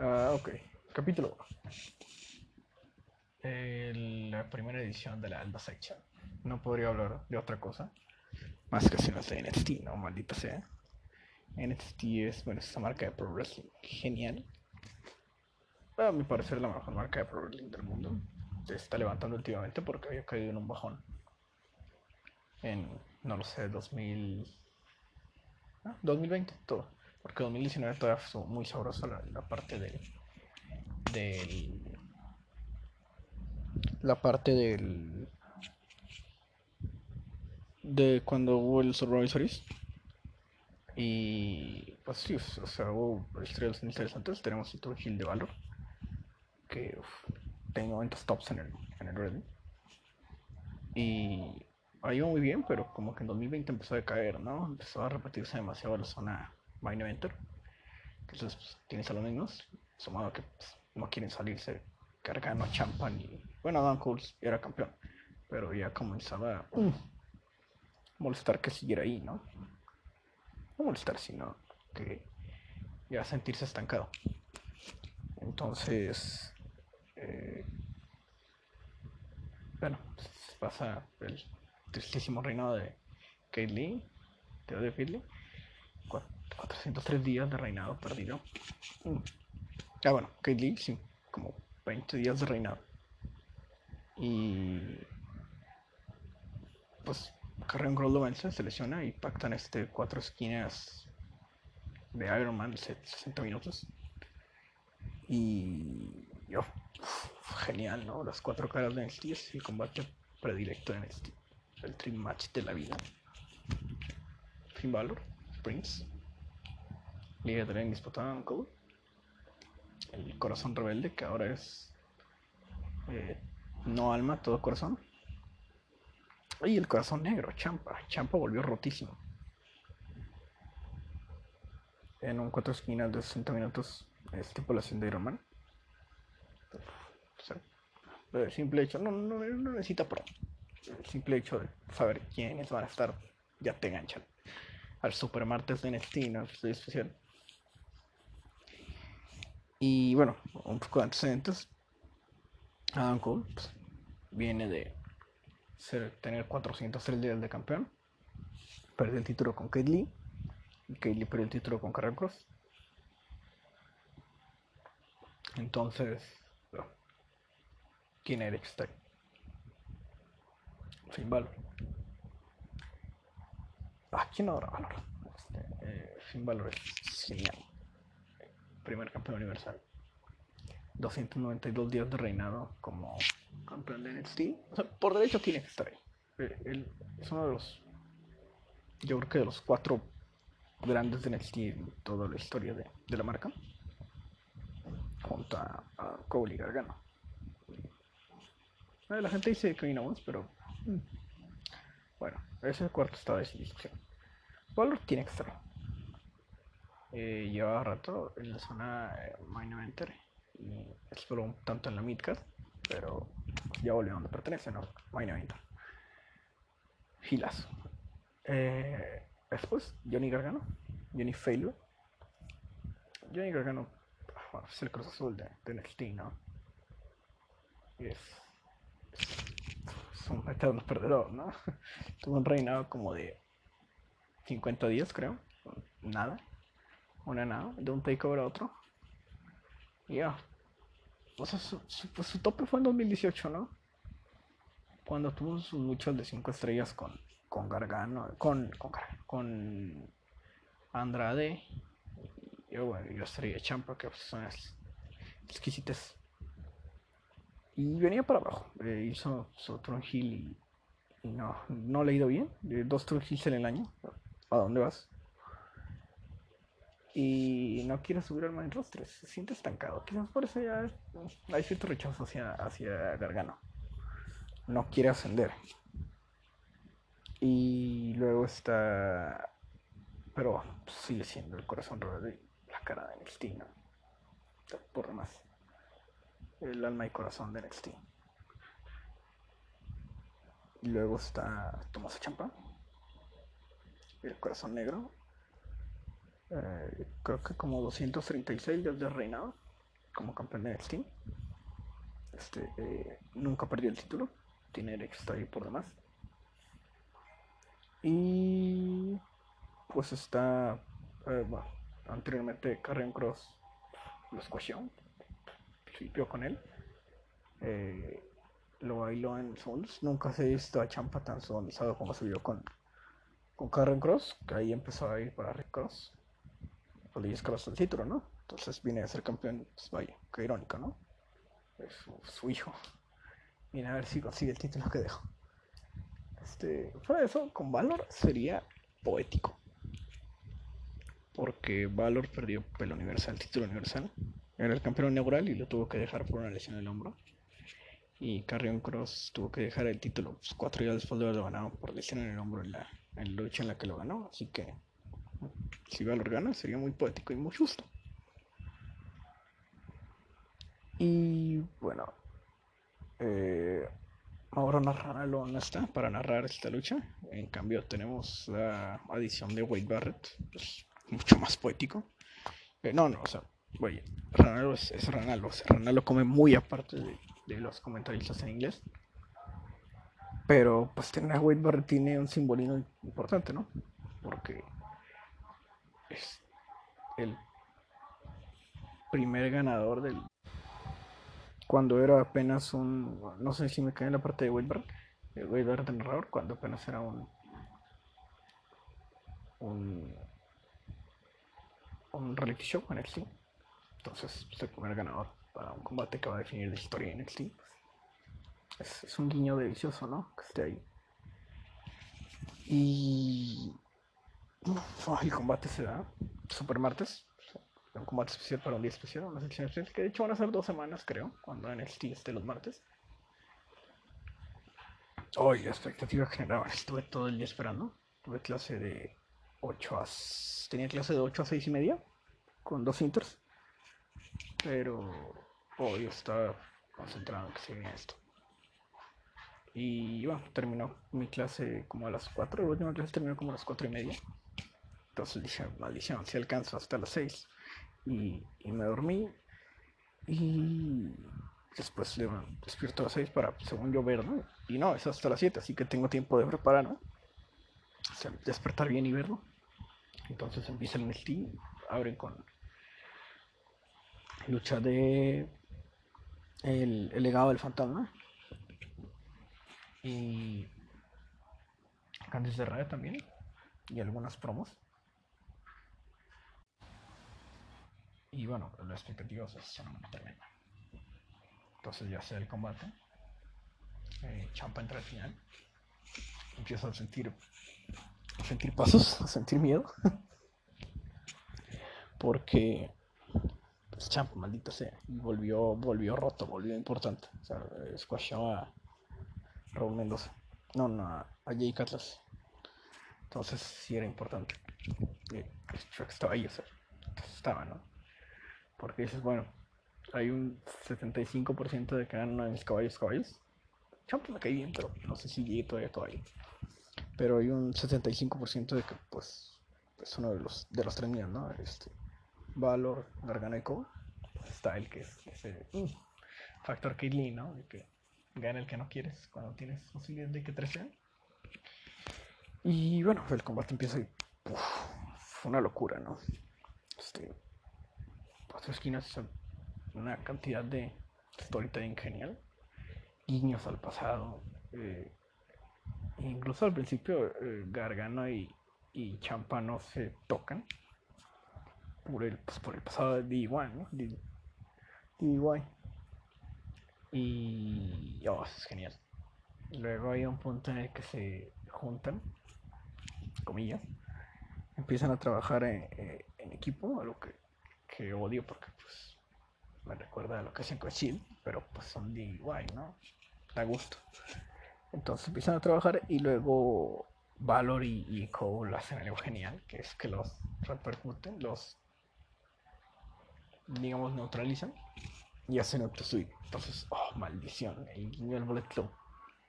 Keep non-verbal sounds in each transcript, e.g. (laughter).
Ah, ok. Capítulo 1. la primera edición de la Alba Section. No podría hablar de otra cosa. Más que si no sé NXT, no, maldita sea. NXT es, bueno, esa marca de Pro Wrestling genial. A mi parecer, la mejor marca de Pro Wrestling del mundo. Se está levantando últimamente porque había caído en un bajón. En, no lo sé, 2000. 2020, todo. Porque 2019 todavía fue muy sabrosa la, parte del. del. La parte del. De cuando hubo el Survivor. Y. Pues sí, o sea, hubo historias interesantes. Tenemos Tour Hill de Valor. Que uf, tengo momentos tops en el, en el Reddit. Y ahí iba muy bien, pero como que en 2020 empezó a caer, ¿no? Empezó a repetirse demasiado la zona main eventer. Entonces pues, tienes a los mismos, sumado que pues, no quieren salirse cargando a Champan y bueno, Dan Cole era campeón, pero ya comenzaba a molestar que siguiera ahí, ¿no? No molestar, sino que ya sentirse estancado. Entonces, eh, bueno, pues, pasa el tristísimo reinado de Kate Lee, de Finley. 403 días de reinado perdido. Mm. Ah, bueno, Kate Lee, sí, como 20 días de reinado. Y. Pues Carrion Cross lo vence, se lesiona y pactan este cuatro esquinas de Iron Man, 60 minutos. Y. Yo, genial, ¿no? Las cuatro caras de NXT es el combate predilecto de NXT. El Dream Match de la vida. Finn Balor, Prince, Liga de Indisputada Cole, el Corazón Rebelde, que ahora es eh, no alma, todo corazón. Y el corazón negro, Champa. Champa volvió rotísimo. En un cuatro esquinas de 60 minutos, estipulación de Iron Man. el simple hecho, no, no, no necesita pro. El simple hecho de saber quiénes van a estar, ya te enganchan. Al Super Martes de NXT, no es especial. Y bueno, un poco de antecedentes. Adam Cole pues, viene de tener 403 días de campeón. Perdió el título con Kate Lee. Y Kate perdió el título con Cross. Entonces, ¿quién era X-Tag? Finn Balor. Ah, ¿quién ahora Balor? Este, eh, Finn Balor es primer campeón universal. 292 días de reinado como campeón de NXT. O sea, por derecho tiene que estar ahí. Eh, él es uno de los, yo creo que de los cuatro grandes de NXT en toda la historia de, la marca. Junto a, Cole y Gargano. Eh, la gente dice que no pero mm, bueno, ese cuarto estaba de discusión. Valor tiene que estar eh, llevaba rato en la zona eh, Eventer y exploró un tanto en la Midcard, pero ya volvió a donde pertenece, ¿no? Eventer. Gilazo. Eh, después, Johnny Gargano, Johnny Failure. Johnny Gargano es el Cruz Azul de, de ¿no? Y es, es un eterno perdedor, ¿no? (laughs) Tuvo un reinado como de 50 días, creo. Nada una nada, de un takeover a otro. Ya. O sea, su, pues, su, tope fue en 2018, ¿no? Cuando tuvo sus luchas de 5 estrellas con, con Gargano, con, con, con Andrade y, bueno, y la estrella Champa, que pues, son exquisitas. Y venía para abajo. Eh, hizo su Hill y, no, no le ha ido bien. dos Tron Hills en el año. ¿A dónde vas? Y no quiere subir al main roster, se siente estancado. Quizás por eso ya hay cierto rechazo hacia, hacia Gargano. No quiere ascender. Y luego está. Pero sigue siendo el corazón de la cara de NXT, ¿no? Por más. El alma y corazón de NXT. Y luego está Tomás Champa. El corazón negro. Eh, creo que como 236 días de reinado. como campeón de NXT. Este, eh, nunca perdió el título. Tiene derecho está ahí por demás. Y pues está, eh, anteriormente Carrion Cross lo escuchó, sirvió con él. Lo bailó en Souls. Nunca se ha visto a Champa tan sonizado como se vio con, con Cross, que ahí empezó a ir para Rick Cross. Pues le Cross el título, ¿no? Entonces viene a ser campeón, pues vaya, qué irónico, ¿no? Es su, hijo. Viene a ver si consigue el título que dejó. Este, fuera de eso, con Valor sería poético. Porque Valor perdió el universal, el título universal. Era el campeón inaugural y lo tuvo que dejar por una lesión en el hombro. Y Carrion Cross tuvo que dejar el título pues, cuatro días después de haberlo ganado por lesión en el hombro en la, en la lucha en la que lo ganó. Así que si Valor gana sería muy poético y muy justo. Y bueno, eh, ahora Narrarlo no está para narrar esta lucha. En cambio, tenemos la adición de Wade Barrett, pues, mucho más poético. Eh, no, no, o sea, oye, Ranalo es, es Ranalo. Ranalo come muy aparte de, de los comentaristas en inglés. Pero pues tener a Wade Barrett tiene un simbolismo importante, ¿no? Porque es el primer ganador del... Cuando era apenas un... No sé si me cae en la parte de Wade Barrett. Eh, Wade Barrett el narrador, cuando apenas era un... Un... Un reality show en NXT. Entonces, es el primer ganador para un combate que va a definir la historia de NXT. Es, es un guiño delicioso, ¿no? Que esté ahí. Y. el combate se da super martes. Un combate especial para un día especial, una sección especial. Que de hecho van a ser dos semanas, creo, cuando NXT esté los martes. Hoy, la expectativa general. Estuve todo el día esperando. Tuve clase de 8 a. Tenía clase de 8 a 6 y media. Con dos inters. Pero hoy estaba concentrado en que se viene esto. Y bueno, terminó mi clase como a las 4, la última clase terminó como a las 4 y media. Entonces dije, maldición, si alcanzo hasta las 6. Y, me dormí. Y después despierto a las 6 para, según yo, ver, ¿no? Y no, es hasta las 7, así que tengo tiempo de preparar, ¿no? O sea, despertar bien y verlo. Entonces empieza el NXT, abren con lucha de el, legado del fantasma. Y Candice de Radio también. Y algunas promos. Y bueno, la expectativa se una tremenda. Entonces ya sea el combate. Eh, Champa entra al final. Empiezo a sentir a sentir pasos, a sentir miedo. (laughs) Porque pues champ, maldito sea. Volvió, volvió roto, volvió importante. O sea, squashó a Raúl. No, no, a, Jake Atlas. Entonces sí era importante. Shrek estaba ahí, o sea, estaba, ¿no? Porque dices, bueno, hay un 75% de que ganan mis caballos caballos. Champ me cae bien, pero no sé si llegue todavía caballo. Pero hay un 75% de que, pues, es uno de los, de los tres míos, ¿no? Este, Valor, Gargano y pues está el que es ese mm, factor Kidley, ¿no? De que gana el que no quieres cuando tienes posibilidad de que tres sean. Y bueno, el combate empieza y fue una locura, ¿no? Este, cuatro esquinas, una cantidad de storytelling genial, guiños al pasado. Eh, incluso al principio eh, Gargano y, y Champa no se tocan por el, pues, por el pasado de D1, ¿no? DIY. Y. Oh, es genial. Luego hay un punto en el que se juntan, comillas, empiezan a trabajar en, equipo, algo que, que, odio porque pues me recuerda a lo que hacen con Shield, pero pues son DIY, ¿no? Da gusto. Entonces empiezan a trabajar y luego Valor y, y Cole hacen algo genial, que es que los repercuten, los digamos, neutralizan y hacen auto suite. Entonces, oh, maldición, el guiño del Bullet Club.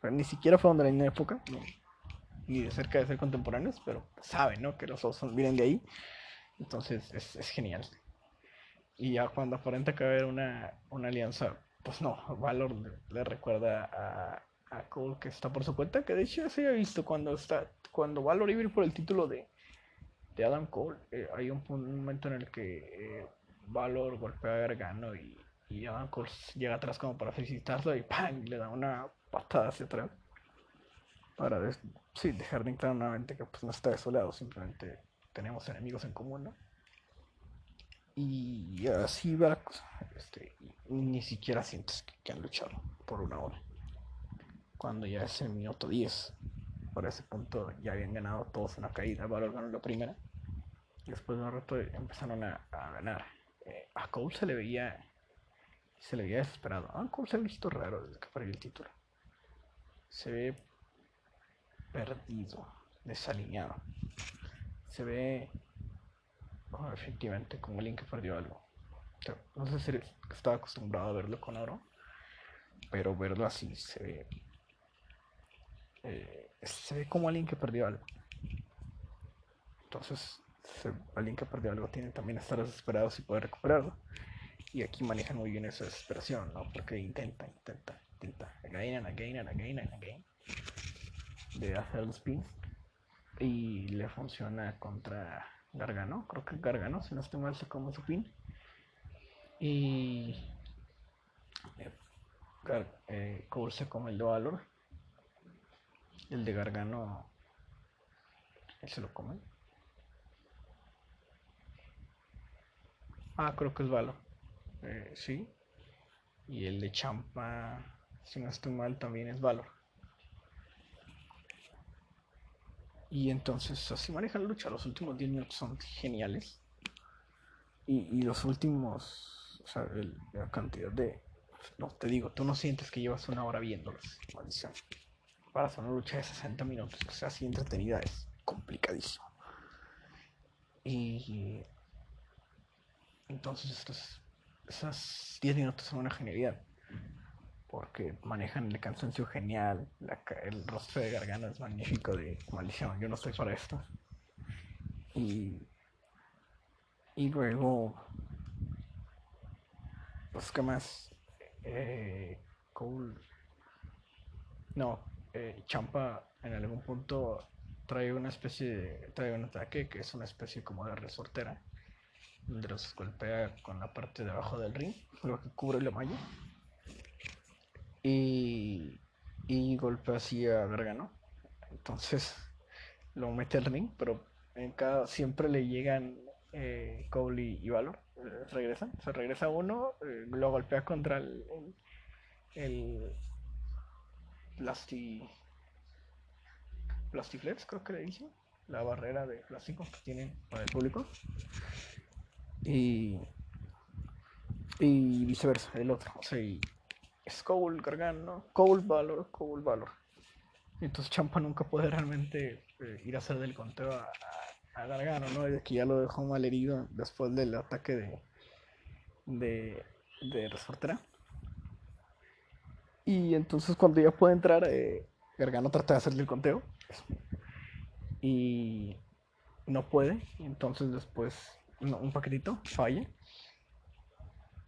Pero ni siquiera fue de la misma época, ni de cerca de ser contemporáneos, pero saben, ¿no? Que los dos vienen de ahí. Entonces, es, es genial. Y ya cuando aparenta que va a haber una, una alianza, pues no, Valor le, recuerda a, a, Cole que está por su cuenta, que de hecho ya se había visto cuando está cuando Valor iba por el título de, de Adam Cole, eh, hay un, momento en el que eh, Valor golpea a Gargano y, y Adam Cole llega atrás como para felicitarlo y ¡pam! le da una patada hacia atrás para sí, dejar de entrar nuevamente que pues no está desolado, simplemente tenemos enemigos en común, ¿no? Y así va. Este, ni siquiera sientes que, han luchado por una hora. Cuando ya es el minuto 10, por ese punto ya habían ganado todos una caída. Valor ganó la primera. Después de un rato empezaron a, ganar. Eh, a Cole se le veía se le veía desesperado. A Cole se ha visto raro desde que perdió el título. Se ve perdido, desalineado. Se ve oh, efectivamente como alguien que perdió algo. no sé si estaba acostumbrado a verlo con oro, pero verlo así se ve. Eh, se ve como alguien que perdió algo. Entonces, alguien que perdió algo tiene también estar desesperado si puede recuperarlo. Y aquí manejan muy bien esa desesperación, ¿no? Porque intenta, intenta, intenta, again and again and again and again de hacer los pins y le funciona contra Gargano, creo que Gargano, si no estoy mal, se come su pin y eh, eh, Cole se come el de Valor, el de Gargano, él se lo come. Ah, creo que es Valor, eh, sí, y el de Champa, si no estoy mal, también es Valor. Y entonces así manejan lucha. Los últimos 10 minutos son geniales. Y, los últimos, o sea, la cantidad de... No, te digo, tú no sientes que llevas una hora viéndolos. Maldición. Para hacer una lucha de 60 minutos, o sea, así entretenida, es complicadísimo. Y... Entonces estos, esas 10 minutos son una genialidad porque manejan el cansancio genial, el rostro de Gargano es magnífico de maldición, yo no estoy para esto. Y, y luego, pues qué más, eh, Cole, no, eh, Champa en algún punto trae una especie de, trae un ataque que es una especie como de resortera, donde los golpea con la parte de abajo del ring, lo que cubre la malla y, golpea así a Gargano. Entonces lo mete al ring, pero en cada, siempre le llegan eh, Cole y, Valor. Eh, regresan, se regresa uno, eh, lo golpea contra el, el, Plasti, Plastiflex, creo que le dicen, la barrera de plástico que tienen para el público. Y, y viceversa, el otro. O sea, y, es Cole Gargano, Cole Valor, Cole Valor. Entonces Champa nunca puede realmente eh, ir a hacer del conteo a, Gargano, ¿no? Desde que ya lo dejó mal herido después del ataque de, de, de Resortera. Y entonces cuando ya puede entrar, eh, Gargano trata de hacerle el conteo. Y no puede. Entonces después un paquetito falla.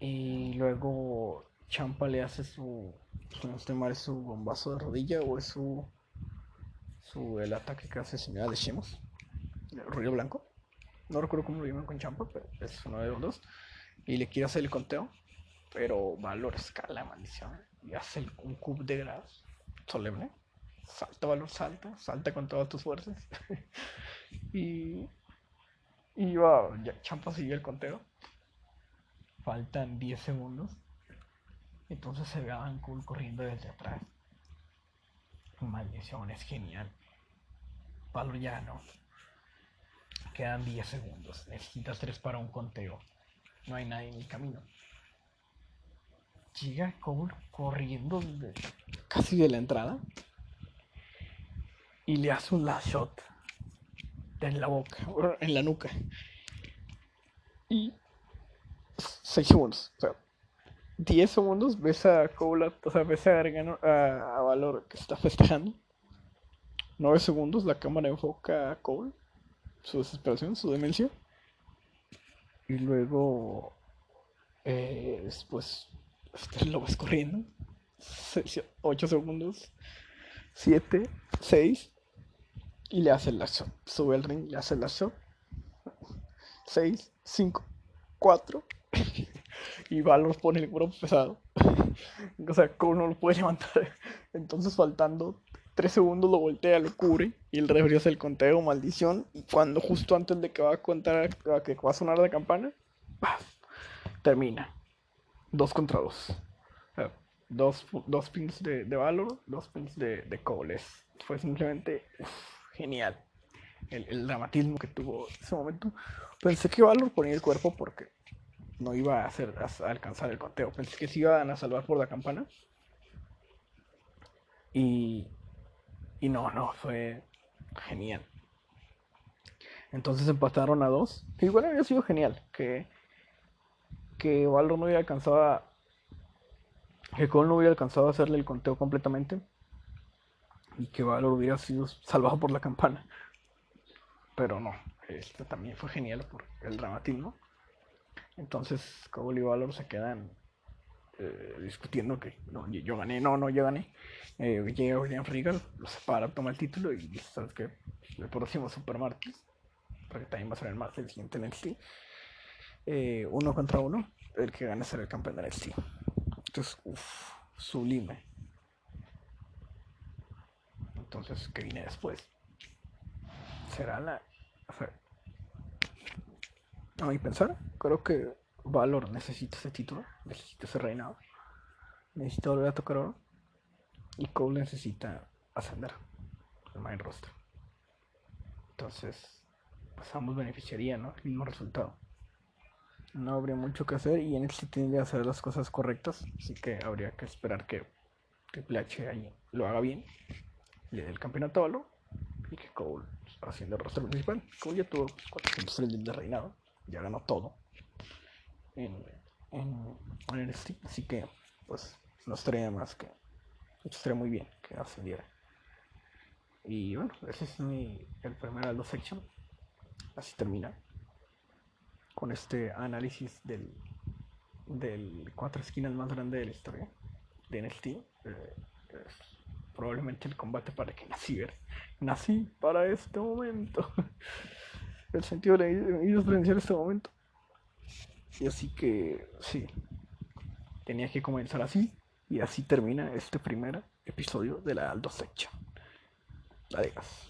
Y luego Champa le hace su, no sé mal, su bombazo de rodilla o es su, su el ataque que hace señora de Shemos, el ruido blanco. No recuerdo cómo lo llaman con Champa, pero es uno de los dos. Y le quiere hacer el conteo, pero Valor escala, maldición. Y hace un cub de grados solemne. Salta, Valor, salta, salta con todas tus fuerzas. (laughs) y. Y va, ya, Champa sigue el conteo. Faltan 10 segundos. Entonces se ve a Van Cool corriendo desde atrás. Maldición, es genial. Valor ya no. Quedan 10 segundos. Necesitas 3 para un conteo. No hay nadie en el camino. Llega Cole corriendo casi de la entrada. Y le hace un last shot en la boca, en la nuca. Y 6 segundos. O sea, 10 segundos ves a Cole, o sea, ves a Gargano, a, Valor que está festejando. 9 segundos la cámara enfoca a Cole, su desesperación, su demencia. Y luego después este, lo vas corriendo. 8 segundos. 7, 6. Y le hace el lazo. Sube el ring, le hace el lazo. 6, 5, 4. Y Valor pone el cuerpo pesado. (laughs) o sea, como no lo puede levantar. (laughs) Entonces, faltando 3 segundos, lo voltea, lo cubre. Y el referee hace el conteo, maldición. Y cuando, justo antes de que va a contar, que va a sonar la campana, termina. 2 contra 2. dos, dos pins de, de Valor, dos pins de, de Cole. Fue simplemente genial. El, el, dramatismo que tuvo ese momento. Pensé que Valor ponía el cuerpo porque no iba a, hacer, a alcanzar el conteo. Pensé que se iban a salvar por la campana. Y, y no, no, fue genial. Entonces empataron a dos. Igual había sido genial que, que Valor no hubiera alcanzado a, que Cole no hubiera alcanzado a hacerle el conteo completamente y que Valor hubiera sido salvado por la campana. Pero no, este también fue genial por el dramatismo. Entonces Cole y Valor se quedan eh, discutiendo que no, yo gané, no, no, yo gané. Eh, llega William Regal, lo separa, toma el título y ¿sabes qué? El próximo Super Martes, porque también va a ser el martes el siguiente NXT, eh, uno contra uno, el que gane será el campeón de NXT. Entonces, uff, sublime. Entonces, ¿qué viene después? Será la. A mi pensar, creo que Valor necesita ese título, necesita ese reinado, necesita volver a tocar oro. Y Cole necesita ascender al main roster. Entonces, pues ambos beneficiarían, ¿no? El mismo resultado no habría mucho que hacer y sí tiene que hacer las cosas correctas, así que habría que esperar que Triple H ahí lo haga bien, le dé el campeonato a y que Cole haciendo el rostro principal. Cole ya tuvo 403 días de reinado, ya ganó todo en, en, en así que pues no estaría más que estaría muy bien que ascendiera. Y bueno, ese es mi, el primer Aldo Section. Así termina con este análisis del, del cuatro esquinas más grande de la historia de NXT. Eh, probablemente el combate para que nací ver. Nací para este momento. (laughs) el sentido de ellos presenciar este momento. Y así que, sí, tenía que comenzar así. Y así termina este primer episodio de la Aldo Section. Adiós.